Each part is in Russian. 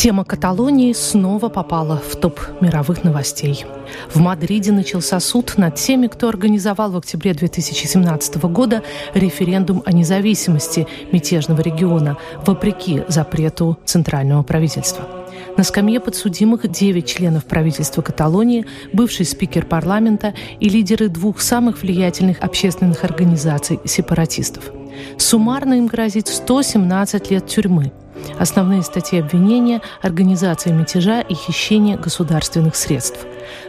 Тема Каталонии снова попала в топ мировых новостей. В Мадриде начался суд над теми, кто организовал в октябре 2017 года референдум о независимости мятежного региона, вопреки запрету центрального правительства. На скамье подсудимых 9 членов правительства Каталонии, бывший спикер парламента и лидеры двух самых влиятельных общественных организаций сепаратистов. Суммарно им грозит 117 лет тюрьмы – Основные статьи обвинения – организация мятежа и хищение государственных средств.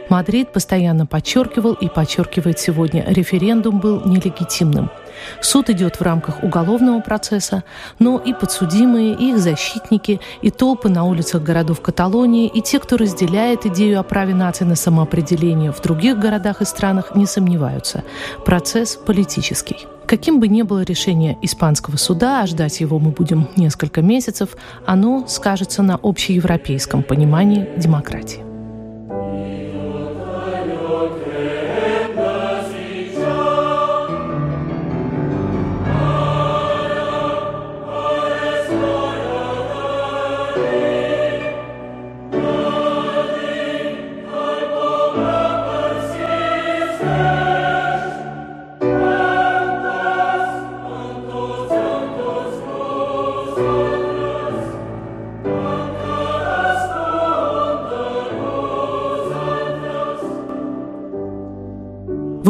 Мадрид постоянно подчеркивал и подчеркивает сегодня, референдум был нелегитимным. Суд идет в рамках уголовного процесса, но и подсудимые, и их защитники, и толпы на улицах городов Каталонии, и те, кто разделяет идею о праве нации на самоопределение в других городах и странах, не сомневаются. Процесс политический. Каким бы ни было решение испанского суда, а ждать его мы будем несколько месяцев, оно скажется на общеевропейском понимании демократии.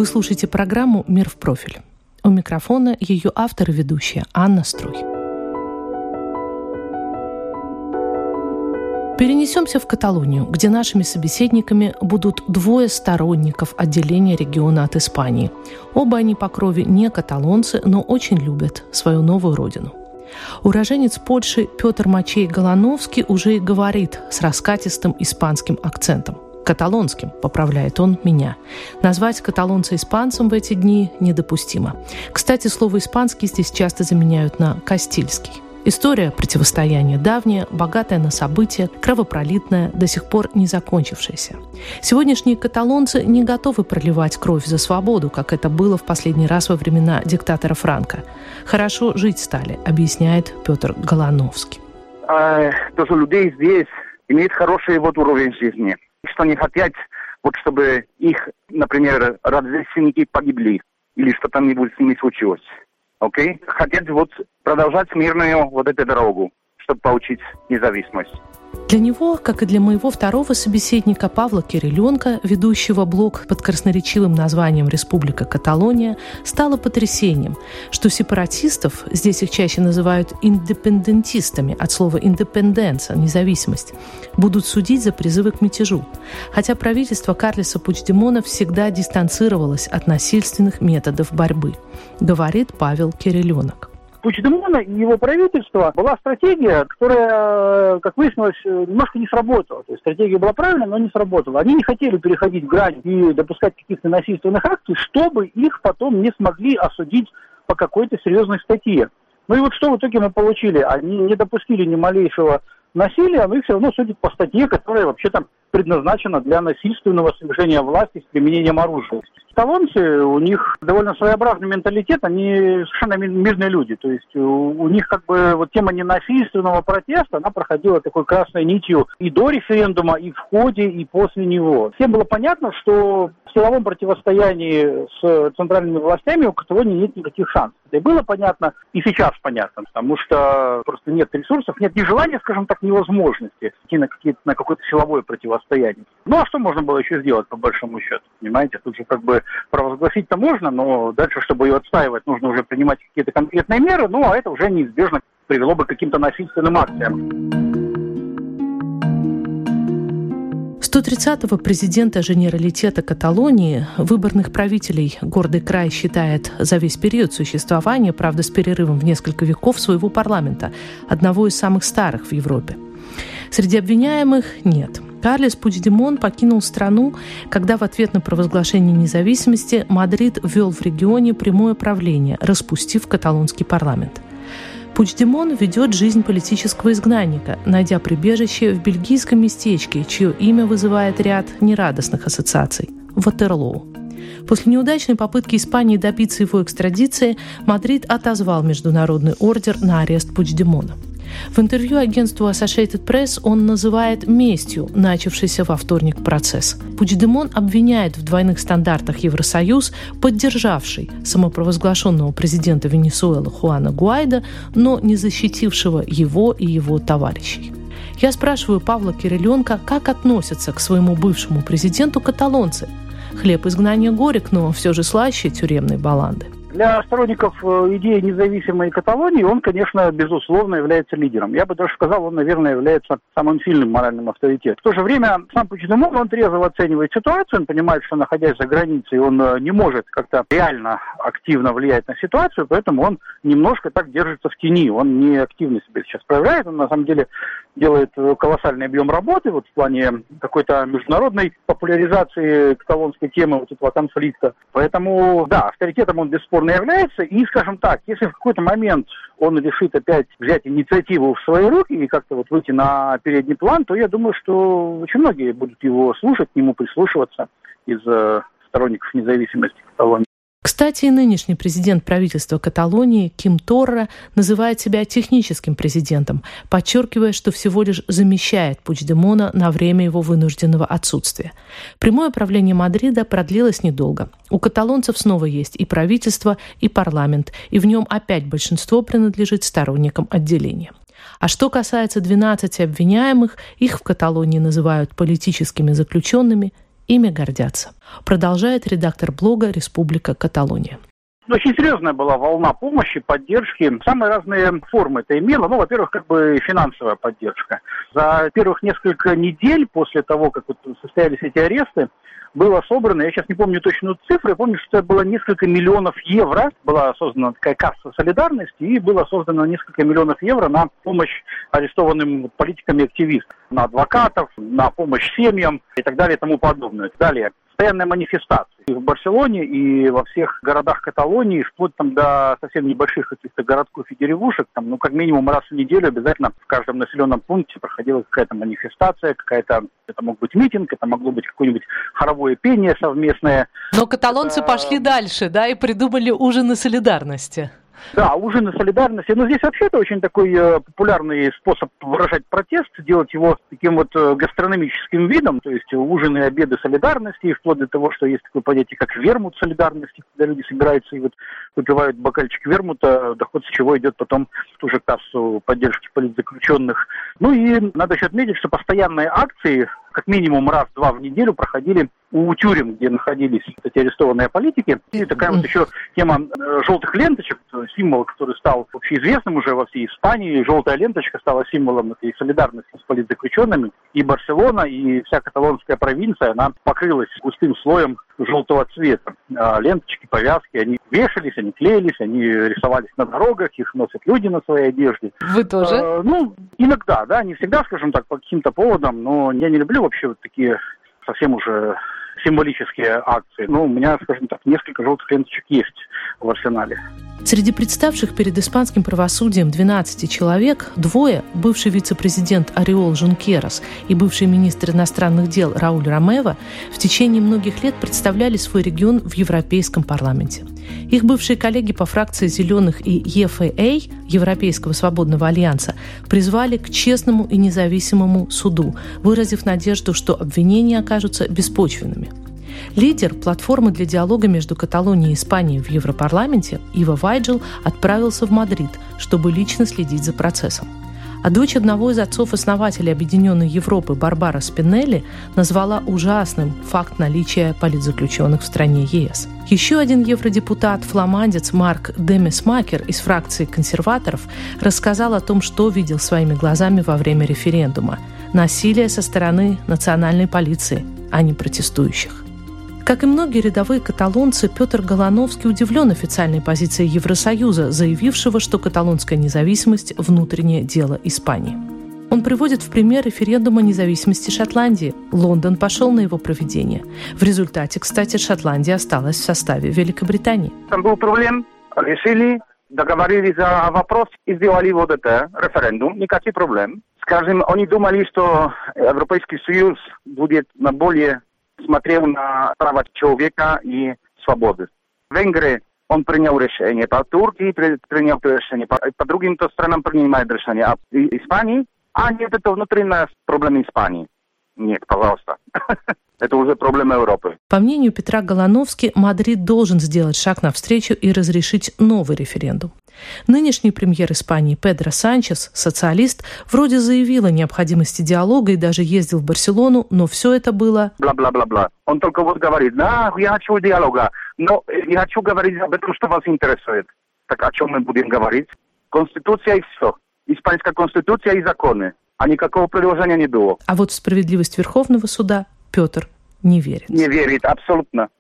Вы слушаете программу «Мир в профиль». У микрофона ее автор и ведущая Анна Струй. Перенесемся в Каталонию, где нашими собеседниками будут двое сторонников отделения региона от Испании. Оба они по крови не каталонцы, но очень любят свою новую родину. Уроженец Польши Петр Мачей Голановский уже и говорит с раскатистым испанским акцентом – каталонским, поправляет он меня. Назвать каталонца испанцем в эти дни недопустимо. Кстати, слово «испанский» здесь часто заменяют на «кастильский». История противостояния давняя, богатая на события, кровопролитная, до сих пор не закончившаяся. Сегодняшние каталонцы не готовы проливать кровь за свободу, как это было в последний раз во времена диктатора Франка. Хорошо жить стали, объясняет Петр Голановский. А, тоже людей здесь имеет хороший вот уровень жизни что не хотят, вот чтобы их, например, родственники погибли или что там-нибудь с ними случилось. Окей? Okay? Хотят вот продолжать мирную вот эту дорогу, чтобы получить независимость. Для него, как и для моего второго собеседника Павла Кириленко, ведущего блог под красноречивым названием «Республика Каталония», стало потрясением, что сепаратистов, здесь их чаще называют индепендентистами, от слова «индепенденция» – независимость, будут судить за призывы к мятежу. Хотя правительство Карлиса Пучдемона всегда дистанцировалось от насильственных методов борьбы, говорит Павел Кириленок. Пучдемона и его правительства была стратегия, которая, как выяснилось, немножко не сработала. То есть стратегия была правильная, но не сработала. Они не хотели переходить грань и допускать каких-то насильственных акций, чтобы их потом не смогли осудить по какой-то серьезной статье. Ну и вот что в итоге мы получили? Они не допустили ни малейшего насилие, оно их все равно судит по статье, которая вообще-то предназначена для насильственного совершения власти с применением оружия. Каталонцы, у них довольно своеобразный менталитет, они совершенно мирные люди. То есть у, у них как бы вот тема ненасильственного протеста, она проходила такой красной нитью и до референдума, и в ходе, и после него. Всем было понятно, что в силовом противостоянии с центральными властями у Каталонии нет никаких шансов. И было понятно, и сейчас понятно, потому что просто нет ресурсов, нет ни желания, скажем так, ни возможности идти на, на какое-то силовое противостояние. Ну а что можно было еще сделать, по большому счету? Понимаете, тут же как бы провозгласить-то можно, но дальше, чтобы ее отстаивать, нужно уже принимать какие-то конкретные меры, ну а это уже неизбежно привело бы к каким-то насильственным акциям. 130-го президента Женералитета Каталонии, выборных правителей гордый край считает за весь период существования, правда с перерывом в несколько веков, своего парламента, одного из самых старых в Европе. Среди обвиняемых нет. Карлес Пучдемон покинул страну, когда в ответ на провозглашение независимости Мадрид ввел в регионе прямое правление, распустив каталонский парламент – Пучдемон ведет жизнь политического изгнанника, найдя прибежище в бельгийском местечке, чье имя вызывает ряд нерадостных ассоциаций – Ватерлоу. После неудачной попытки Испании добиться его экстрадиции, Мадрид отозвал международный ордер на арест Пучдемона – в интервью агентству Associated Press он называет местью начавшийся во вторник процесс. Пучдемон обвиняет в двойных стандартах Евросоюз, поддержавший самопровозглашенного президента Венесуэлы Хуана Гуайда, но не защитившего его и его товарищей. Я спрашиваю Павла Кириленко, как относятся к своему бывшему президенту каталонцы. Хлеб изгнания горек, но все же слаще тюремной баланды. Для сторонников э, идеи независимой Каталонии он, конечно, безусловно является лидером. Я бы даже сказал, он, наверное, является самым сильным моральным авторитетом. В то же время сам Пучдемон, он трезво оценивает ситуацию, он понимает, что находясь за границей, он э, не может как-то реально активно влиять на ситуацию, поэтому он немножко так держится в тени, он не активно себя сейчас проявляет, он на самом деле делает э, колоссальный объем работы вот в плане какой-то международной популяризации каталонской темы вот этого конфликта. Поэтому, да, авторитетом он бесспорно является. И, скажем так, если в какой-то момент он решит опять взять инициативу в свои руки и как-то вот выйти на передний план, то я думаю, что очень многие будут его слушать, к нему прислушиваться из э, сторонников независимости Каталонии. Кстати, и нынешний президент правительства Каталонии Ким Торра называет себя техническим президентом, подчеркивая, что всего лишь замещает Пучдемона на время его вынужденного отсутствия. Прямое правление Мадрида продлилось недолго. У каталонцев снова есть и правительство, и парламент, и в нем опять большинство принадлежит сторонникам отделения. А что касается 12 обвиняемых, их в Каталонии называют политическими заключенными, ими гордятся. Продолжает редактор блога «Республика Каталония». Очень серьезная была волна помощи, поддержки. Самые разные формы это имело. Ну, во-первых, как бы финансовая поддержка. За первых несколько недель после того, как вот состоялись эти аресты, было собрано, я сейчас не помню точную цифру, я помню, что это было несколько миллионов евро, была создана такая касса солидарности, и было создано несколько миллионов евро на помощь арестованным политикам и активистам, на адвокатов, на помощь семьям и так далее и тому подобное. Далее, постоянная манифестация и в Барселоне, и во всех городах Каталонии, вплоть там до совсем небольших каких-то городков и деревушек, там, ну, как минимум раз в неделю обязательно в каждом населенном пункте проходила какая-то манифестация, какая-то, это мог быть митинг, это могло быть какое-нибудь хоровое пение совместное. Но каталонцы это... пошли дальше, да, и придумали ужины солидарности. Да, ужины солидарности. Но здесь вообще это очень такой э, популярный способ выражать протест, делать его таким вот э, гастрономическим видом, то есть ужины и обеды солидарности, и вплоть до того, что есть такое понятие, как вермут солидарности, когда люди собираются и вот выпивают бокальчик вермута, доход с чего идет потом в ту же кассу поддержки политзаключенных. Ну и надо еще отметить, что постоянные акции как минимум раз-два в неделю проходили у тюрем, где находились эти арестованные политики. И такая вот еще тема э, желтых ленточек, символ, который стал общеизвестным уже во всей Испании. Желтая ленточка стала символом этой солидарности с политзаключенными. И Барселона, и вся каталонская провинция, она покрылась густым слоем желтого цвета. А ленточки, повязки, они вешались, они клеились, они рисовались на дорогах, их носят люди на своей одежде. Вы тоже? А, ну, иногда, да, не всегда, скажем так, по каким-то поводам, но я не люблю вообще вот такие совсем уже символические акции. Ну, у меня, скажем так, несколько желтых ленточек есть в арсенале. Среди представших перед испанским правосудием 12 человек, двое, бывший вице-президент Ореол Жункерас и бывший министр иностранных дел Рауль Ромева, в течение многих лет представляли свой регион в Европейском парламенте. Их бывшие коллеги по фракции «Зеленых» и ЕФА, Европейского свободного альянса, призвали к честному и независимому суду, выразив надежду, что обвинения окажутся беспочвенными – Лидер платформы для диалога между Каталонией и Испанией в Европарламенте Ива Вайджел отправился в Мадрид, чтобы лично следить за процессом. А дочь одного из отцов-основателей Объединенной Европы Барбара Спинелли назвала ужасным факт наличия политзаключенных в стране ЕС. Еще один евродепутат, фламандец Марк Демесмакер из фракции консерваторов рассказал о том, что видел своими глазами во время референдума. Насилие со стороны национальной полиции, а не протестующих. Как и многие рядовые каталонцы, Петр Голановский удивлен официальной позицией Евросоюза, заявившего, что каталонская независимость – внутреннее дело Испании. Он приводит в пример референдум о независимости Шотландии. Лондон пошел на его проведение. В результате, кстати, Шотландия осталась в составе Великобритании. Там был проблем, решили, договорились за вопрос и сделали вот это референдум, никаких проблем. Скажем, они думали, что Европейский Союз будет на более смотрел на права человека и свободы. В Венгрии он принял решение, по Турции принял решение, по, по другим то странам принимает решение, а в Испании, а нет, это внутренняя проблема Испании. Нет, пожалуйста. Это уже проблема Европы. По мнению Петра Голановски, Мадрид должен сделать шаг навстречу и разрешить новый референдум. Нынешний премьер Испании Педро Санчес, социалист, вроде заявил о необходимости диалога и даже ездил в Барселону, но все это было... Бла-бла-бла-бла. Он только вот говорит, да, я хочу диалога, но я хочу говорить об этом, что вас интересует. Так о чем мы будем говорить? Конституция и все. Испанская конституция и законы. А никакого предложения не было. А вот в справедливость Верховного суда Петр не верит. Не верит, абсолютно.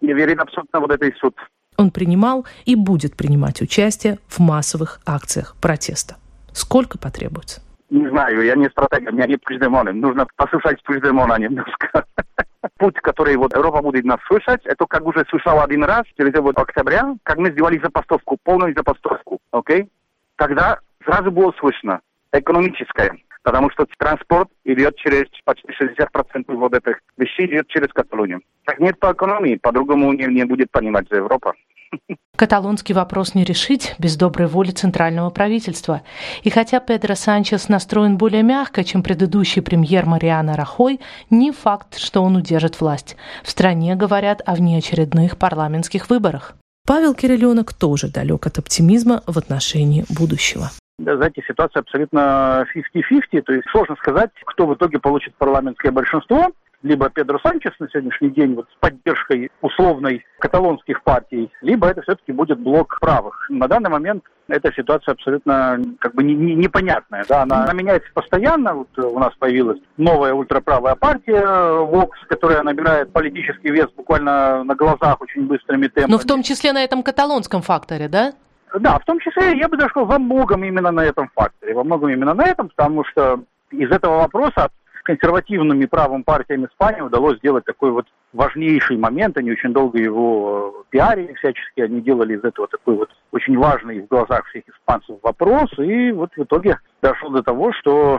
Не верит абсолютно вот этой суд. Он принимал и будет принимать участие в массовых акциях протеста. Сколько потребуется? Не знаю, я не стратег, у меня нет Пучдемона. Нужно послушать Пучдемона немножко. Путь, который вот Европа будет нас слышать, это как уже слышал один раз, через вот октября, как мы сделали забастовку, полную забастовку, окей? Тогда сразу было слышно экономическое, потому что транспорт идет через почти 60% вот этих вещей идет через Каталонию. Так нет по экономии, по-другому не, не будет понимать за Европа. Каталонский вопрос не решить без доброй воли центрального правительства. И хотя Педро Санчес настроен более мягко, чем предыдущий премьер Мариана Рахой, не факт, что он удержит власть. В стране говорят о внеочередных парламентских выборах. Павел Кириленок тоже далек от оптимизма в отношении будущего. Знаете, ситуация абсолютно 50-50, то есть сложно сказать, кто в итоге получит парламентское большинство либо Педро Санчес на сегодняшний день вот с поддержкой условной каталонских партий, либо это все-таки будет блок правых. На данный момент эта ситуация абсолютно как бы не, не, непонятная. Да? Она, она меняется постоянно. Вот у нас появилась новая ультраправая партия Vox, которая набирает политический вес буквально на глазах очень быстрыми темпами. Но в том числе на этом каталонском факторе, да? Да, в том числе, я бы сказал, во многом именно на этом факторе. Во многом именно на этом, потому что из этого вопроса консервативными правым партиям Испании удалось сделать такой вот важнейший момент. Они очень долго его э, пиарили всячески, они делали из этого такой вот очень важный в глазах всех испанцев вопрос. И вот в итоге дошло до того, что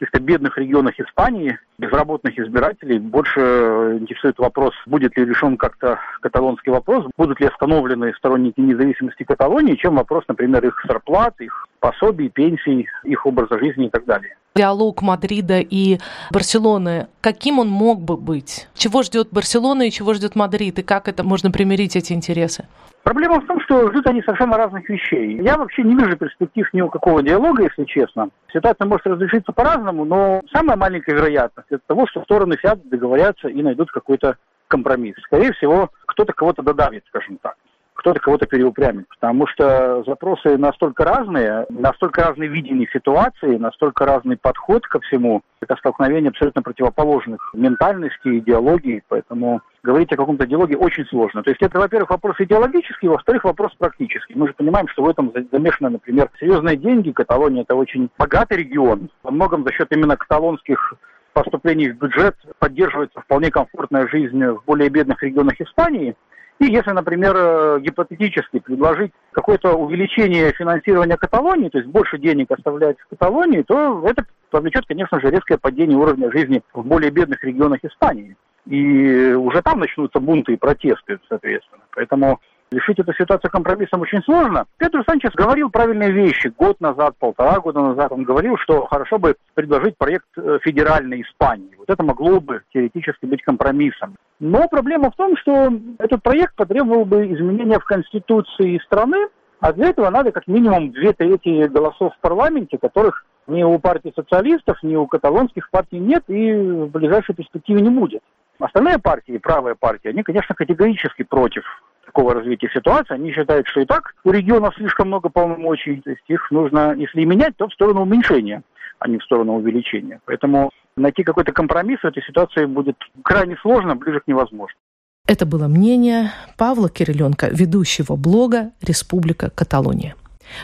каких-то бедных регионах Испании безработных избирателей больше интересует вопрос, будет ли решен как-то каталонский вопрос, будут ли остановлены сторонники независимости Каталонии, чем вопрос, например, их зарплат, их пособий, пенсий, их образа жизни и так далее. Диалог Мадрида и Барселоны, каким он мог бы быть? Чего ждет Барселона и чего ждет Мадрид? И как это можно примирить эти интересы? Проблема в том, что ждут они совершенно разных вещей. Я вообще не вижу перспектив ни у какого диалога, если честно. Ситуация может разрешиться по-разному, но самая маленькая вероятность это того, что стороны сядут, договорятся и найдут какой-то компромисс. Скорее всего, кто-то кого-то додавит, скажем так кто-то кого-то переупрямит, потому что запросы настолько разные, настолько разные видения ситуации, настолько разный подход ко всему. Это столкновение абсолютно противоположных ментальностей, идеологий, поэтому говорить о каком-то диалоге очень сложно. То есть это, во-первых, вопрос идеологический, во-вторых, вопрос практический. Мы же понимаем, что в этом замешаны, например, серьезные деньги. Каталония – это очень богатый регион. Во многом за счет именно каталонских поступлений в бюджет поддерживается вполне комфортная жизнь в более бедных регионах Испании. И если, например, э, гипотетически предложить какое-то увеличение финансирования Каталонии, то есть больше денег оставлять в Каталонии, то это повлечет, конечно же, резкое падение уровня жизни в более бедных регионах Испании. И уже там начнутся бунты и протесты, соответственно. Поэтому Решить эту ситуацию компромиссом очень сложно. Петр Санчес говорил правильные вещи. Год назад, полтора года назад он говорил, что хорошо бы предложить проект э, федеральной Испании. Вот это могло бы теоретически быть компромиссом. Но проблема в том, что этот проект потребовал бы изменения в Конституции страны, а для этого надо как минимум две трети голосов в парламенте, которых ни у партии социалистов, ни у каталонских партий нет и в ближайшей перспективе не будет. Остальные партии, правые партии, они, конечно, категорически против такого развития ситуации. Они считают, что и так у регионов слишком много полномочий, то есть их нужно, если и менять, то в сторону уменьшения, а не в сторону увеличения. Поэтому найти какой-то компромисс в этой ситуации будет крайне сложно, ближе к невозможному. Это было мнение Павла Кириленко, ведущего блога «Республика Каталония».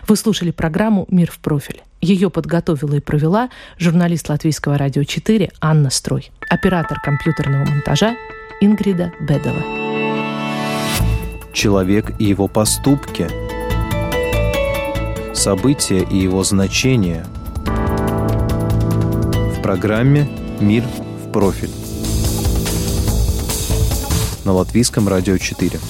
Вы слушали программу «Мир в профиль». Ее подготовила и провела журналист Латвийского радио 4 Анна Строй, оператор компьютерного монтажа Ингрида Бедова. Человек и его поступки, события и его значения в программе «Мир в профиль» на Латвийском радио 4.